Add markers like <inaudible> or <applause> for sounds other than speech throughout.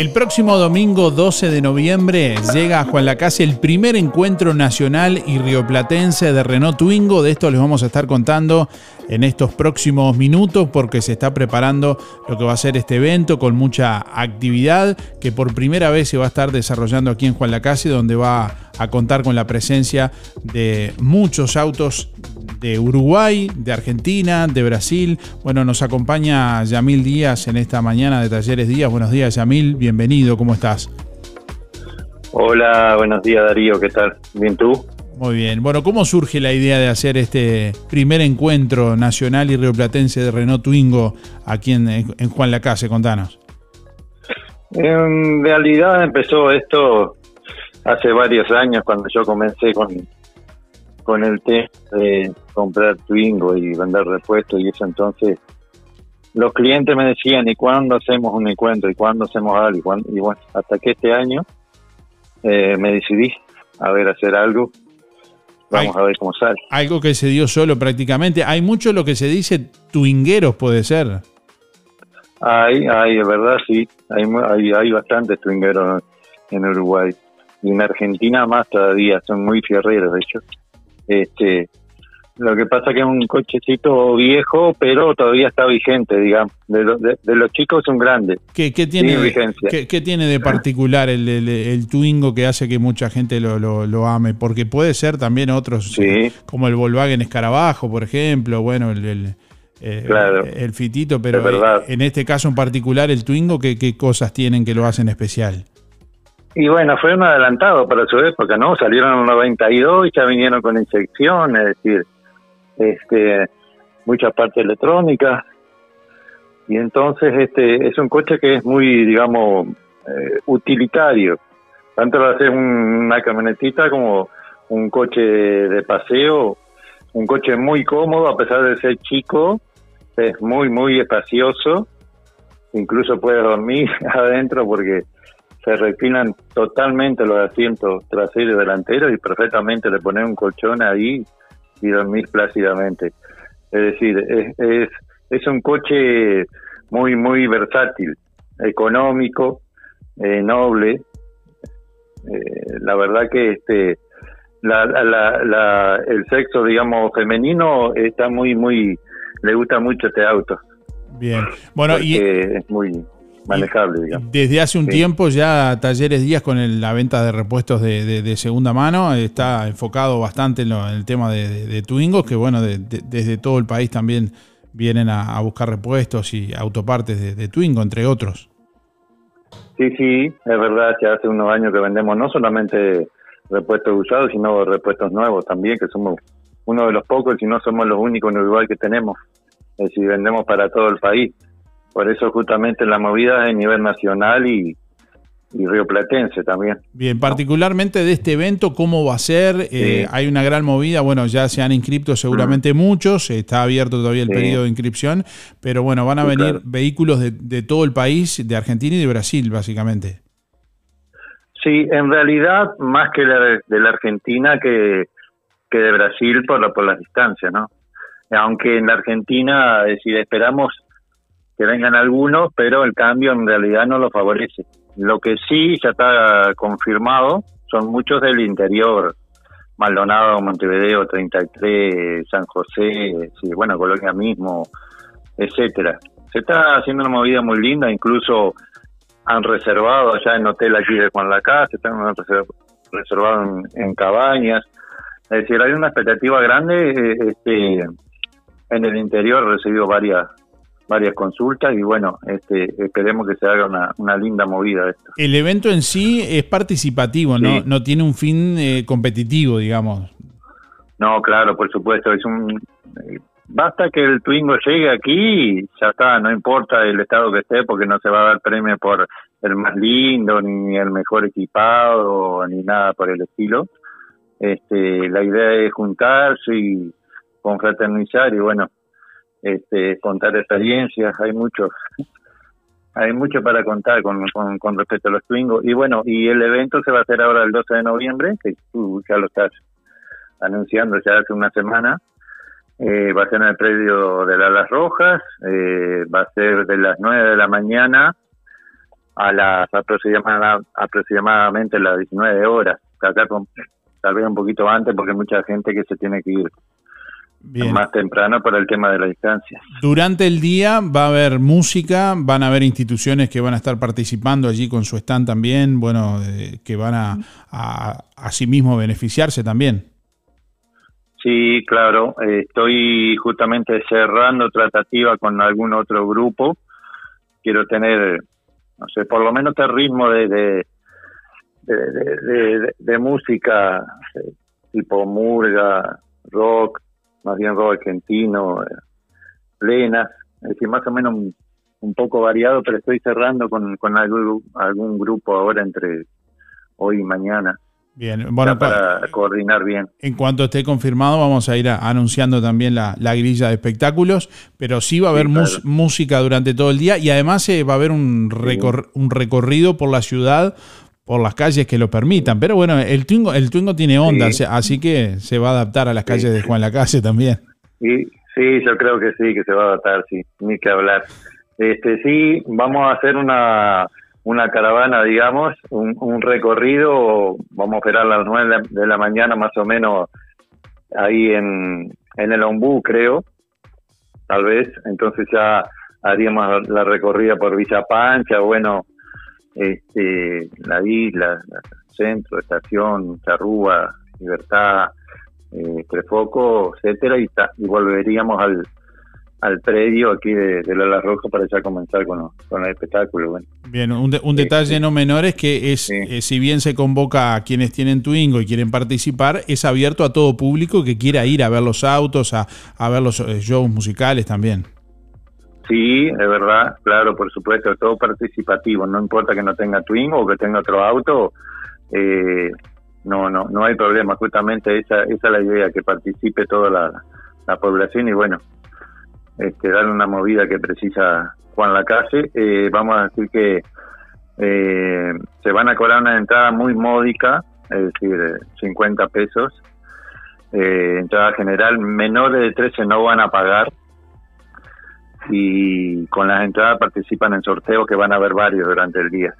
El próximo domingo 12 de noviembre llega a Juan Lacase el primer encuentro nacional y rioplatense de Renault Twingo. De esto les vamos a estar contando en estos próximos minutos porque se está preparando lo que va a ser este evento con mucha actividad que por primera vez se va a estar desarrollando aquí en Juan Lacase donde va a contar con la presencia de muchos autos de Uruguay, de Argentina, de Brasil. Bueno, nos acompaña Yamil Díaz en esta mañana de Talleres Díaz. Buenos días, Yamil, bienvenido, ¿cómo estás? Hola, buenos días Darío, ¿qué tal? ¿Bien tú? Muy bien. Bueno, ¿cómo surge la idea de hacer este primer encuentro nacional y rioplatense de Renault Twingo aquí en, en Juan Lacase? Contanos. En realidad empezó esto hace varios años cuando yo comencé con, con el tema de comprar Twingo y vender repuestos y eso entonces los clientes me decían y cuándo hacemos un encuentro y cuándo hacemos algo y, bueno hasta que este año eh, me decidí a ver hacer algo. Vamos a ver cómo sale. Algo que se dio solo prácticamente. Hay mucho lo que se dice twingueros puede ser. Hay hay verdad sí. Hay hay, hay bastantes twingueros en Uruguay y en Argentina más todavía son muy fierreros de hecho este, lo que pasa que es un cochecito viejo, pero todavía está vigente, digamos. De, los chicos es un grande. ¿Qué, tiene, ¿qué, tiene de particular el, el, Twingo que hace que mucha gente lo, lo, ame? Porque puede ser también otros, como el Volkswagen Escarabajo, por ejemplo, bueno, el, el, eh, el Fitito, pero en este caso en particular el Twingo, ¿qué, ¿qué cosas tienen que lo hacen especial? Y bueno, fue un adelantado para su época, ¿no? Salieron en el 92 y ya vinieron con inyección, es decir, este, mucha parte electrónica. Y entonces este es un coche que es muy, digamos, eh, utilitario. Tanto lo hace una camionetita como un coche de paseo, un coche muy cómodo a pesar de ser chico, es muy, muy espacioso. Incluso puedes dormir <laughs> adentro porque se reclinan totalmente los asientos traseros y delanteros y perfectamente le ponen un colchón ahí y dormir plácidamente. Es decir, es, es, un coche muy, muy versátil, económico, eh, noble. Eh, la verdad que este la, la, la, el sexo, digamos, femenino está muy, muy, le gusta mucho este auto. Bien, bueno, y es muy manejable, digamos. Desde hace un tiempo ya Talleres Díaz con la venta de repuestos de, segunda mano está enfocado bastante en, el tema de, Twingo, que bueno, desde todo el país también vienen a, buscar repuestos y autopartes de, Twingo, entre otros. Sí, sí, es verdad que hace unos años que vendemos no solamente repuestos usados, sino repuestos nuevos también, que somos uno de los pocos, y no somos los únicos en Uruguay que tenemos. Es decir, vendemos para todo el país. Por eso justamente la movida es a nivel nacional y, y rioplatense también. Bien, particularmente de este evento, ¿cómo va a ser? Eh, hay una gran movida, bueno, ya se han inscrito seguramente muchos, está abierto todavía el periodo de inscripción, pero bueno, van a venir vehículos de, de, todo el país, de Argentina y de Brasil, básicamente. Sí, en realidad más que de, de la Argentina que, que de Brasil por, la, por las distancias, ¿no? Aunque en la Argentina, es decir, esperamos que vengan algunos, pero el cambio en realidad no lo favorece. Lo que sí ya está confirmado son muchos del interior, Maldonado, Montevideo, 33, San José, sí, bueno, Colonia mismo, etcétera. Se está haciendo una movida muy linda, incluso han reservado allá en hotel aquí de Juan Lacase, están reservado en, cabañas. Es decir, hay una expectativa grande. Eh, este, en el interior he recibido varias varias consultas y bueno, este, esperemos que se haga una, linda movida esto. El evento en sí es participativo, ¿no? No tiene un fin eh, competitivo, digamos. No, claro, por supuesto, es un eh, basta que el Twingo llegue aquí y ya está, no importa el estado que esté porque no se va a dar premio por el más lindo ni el mejor equipado ni nada por el estilo. Este, la idea es juntarse y confraternizar y bueno, este, contar experiencias, hay mucho, hay mucho para contar con, con, respecto a los Twingos. Y bueno, y el evento se va a hacer ahora el 12 de noviembre, que tú ya lo estás anunciando ya hace una semana. Eh, va a ser en el predio de las Rojas, eh, va a ser de las 9 de la mañana a las aproximadamente las 19 horas, tal vez un poquito antes porque hay mucha gente que se tiene que ir más temprano por el tema de la distancia. Durante el día va a haber música, van a haber instituciones que van a estar participando allí con su stand también, bueno, que van a, a, sí mismo beneficiarse también. Sí, claro, estoy justamente cerrando tratativa con algún otro grupo. Quiero tener, no sé, por lo menos el ritmo de, de, de, de música eh, tipo murga, rock, más bien rock argentino, eh, plenas, es decir, más o menos un, poco variado, pero estoy cerrando con, con algún, algún grupo ahora entre hoy y mañana. Bien, bueno, para coordinar bien. En cuanto esté confirmado, vamos a ir anunciando también la, la, grilla de espectáculos, pero sí va a haber música durante todo el día y además eh, va a haber un, un recorrido por la ciudad por las calles que lo permitan. Pero bueno, el Twingo, el Twingo tiene onda, así que se va a adaptar a las calles de Juan Lacase también. Sí, sí, yo creo que sí, que se va a adaptar, sí, ni que hablar. Este, sí, vamos a hacer una, una caravana, digamos, un, recorrido, vamos a esperar a las nueve de la mañana más o menos ahí en, en el Ombú, creo, tal vez, entonces ya haríamos la recorrida por Villa Pancha, bueno, este, la isla, centro, estación, Charrúa, Libertad, eh, Prefoco, etcétera, y, y volveríamos al, al predio aquí de, de La Roja para ya comenzar con, con el espectáculo. Bueno. Bien, un, un detalle no menor es que es eh, si bien se convoca a quienes tienen Twingo y quieren participar, es abierto a todo público que quiera ir a ver los autos, a, a ver los eh, shows musicales también. Sí, es verdad, claro, por supuesto, todo participativo, no importa que no tenga Twin o que tenga otro auto, eh, no, no, no hay problema, justamente esa, esa es la idea, que participe toda la, población y bueno, este, darle una movida que precisa Juan Lacase. Eh, vamos a decir que eh, se van a cobrar una entrada muy módica, es decir, 50 pesos, eh, entrada general, menores de 13 no van a pagar, y con las entradas participan en sorteos que van a haber varios durante el día.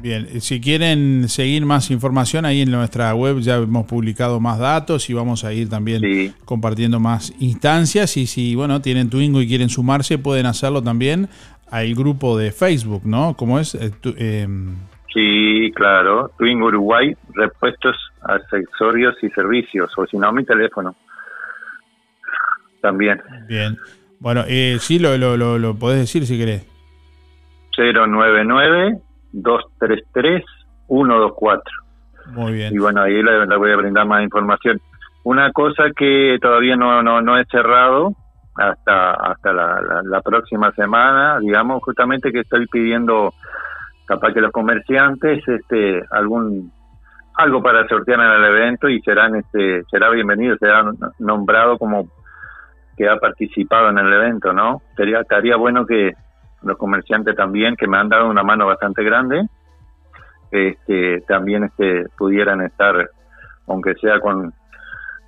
Bien, si quieren seguir más información, ahí en nuestra web ya hemos publicado más datos y vamos a ir también compartiendo más instancias. Y si, bueno, tienen Twingo y quieren sumarse, pueden hacerlo también al grupo de Facebook, ¿no? ¿Cómo es? Eh, em, sí, claro. Twingo Uruguay, repuestos, accesorios y servicios. O si no, mi teléfono también. Bien. Bueno, eh, sí, lo, lo, lo, podés decir si querés. 099-233-124. Muy bien. Y bueno, ahí le, voy a brindar más información. Una cosa que todavía no, no, no he cerrado hasta hasta la, la, próxima semana, digamos, justamente que estoy pidiendo capaz que los comerciantes este algún algo para sortear en el evento y serán este será bienvenido, será nombrado como que ha participado en el evento, ¿no? Sería, estaría bueno que los comerciantes también, que me han dado una mano bastante grande, este, también este, pudieran estar, aunque sea con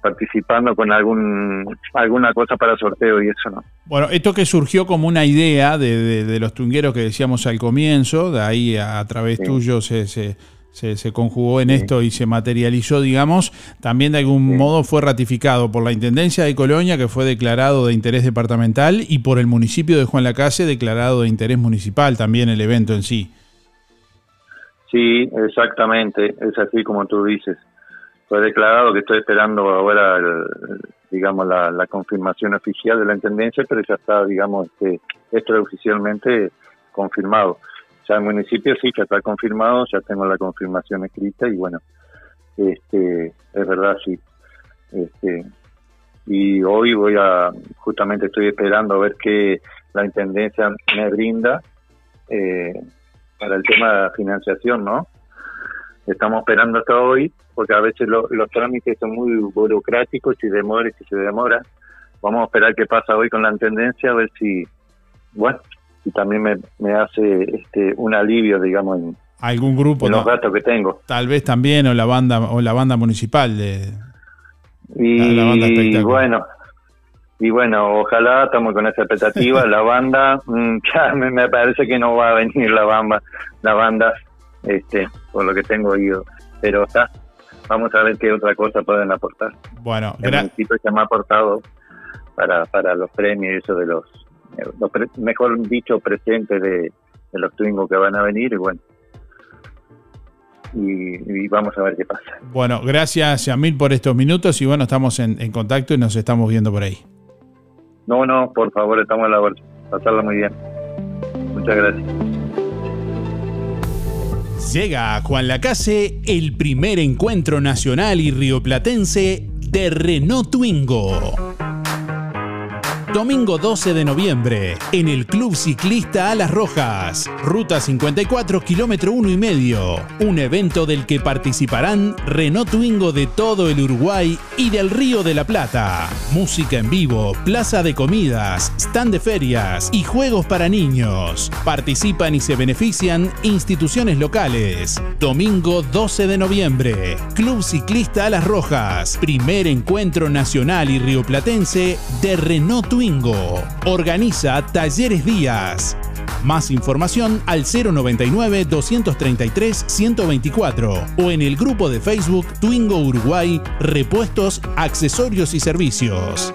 participando con algún alguna cosa para sorteo y eso no. Bueno, esto que surgió como una idea de, de, los tungueros que decíamos al comienzo, de ahí a, través tuyo se, se se, se conjugó en esto y se materializó, digamos, también de algún modo fue ratificado por la Intendencia de Colonia, que fue declarado de interés departamental, y por el municipio de Juan Lacase, declarado de interés municipal también el evento en sí. Sí, exactamente, es así como tú dices. Fue declarado que estoy esperando ahora, digamos, la, confirmación oficial de la Intendencia, pero ya está, digamos, este, esto oficialmente confirmado el municipio sí que está confirmado, ya tengo la confirmación escrita y bueno, este es verdad, sí. Este, y hoy voy a, justamente estoy esperando a ver qué la Intendencia me brinda eh, para el tema de financiación, ¿no? Estamos esperando hasta hoy, porque a veces los trámites son muy burocráticos y demora y se demora. Vamos a esperar qué pasa hoy con la Intendencia, a ver si, bueno, y también me, me hace este, un alivio, digamos, en, algún grupo los gastos que tengo. Tal vez también o la banda o la banda municipal de y bueno, y bueno, ojalá estamos con esa expectativa. <laughs> la banda, mm, <laughs> ya me, parece que no va a venir la banda, la banda, este, por lo que tengo oído. Pero está, vamos a ver qué otra cosa pueden aportar. Bueno, gracias. que me ha aportado para, para los premios, eso de los, mejor dicho, presentes de, los Twingos que van a venir. Y bueno, y, vamos a ver qué pasa. Bueno, gracias Yamil por estos minutos y bueno, estamos en, contacto y nos estamos viendo por ahí. No, no, por favor, estamos a la hora. Pasarla muy bien. Muchas gracias. Llega a Juan Lacase el primer encuentro nacional y rioplatense de Renault Twingo. Domingo 12 de noviembre, en el Club Ciclista Alas Rojas, Ruta 54, kilómetro 1 y medio. Un evento del que participarán Renault Twingo de todo el Uruguay y del Río de la Plata. Música en vivo, plaza de comidas, stand de ferias y juegos para niños. Participan y se benefician instituciones locales. Domingo 12 de noviembre, Club Ciclista Alas Rojas, primer encuentro nacional y rioplatense de Renault Twingo Organiza Talleres Díaz. Más información al 099-233-124 o en el grupo de Facebook Twingo Uruguay, Repuestos, Accesorios y Servicios.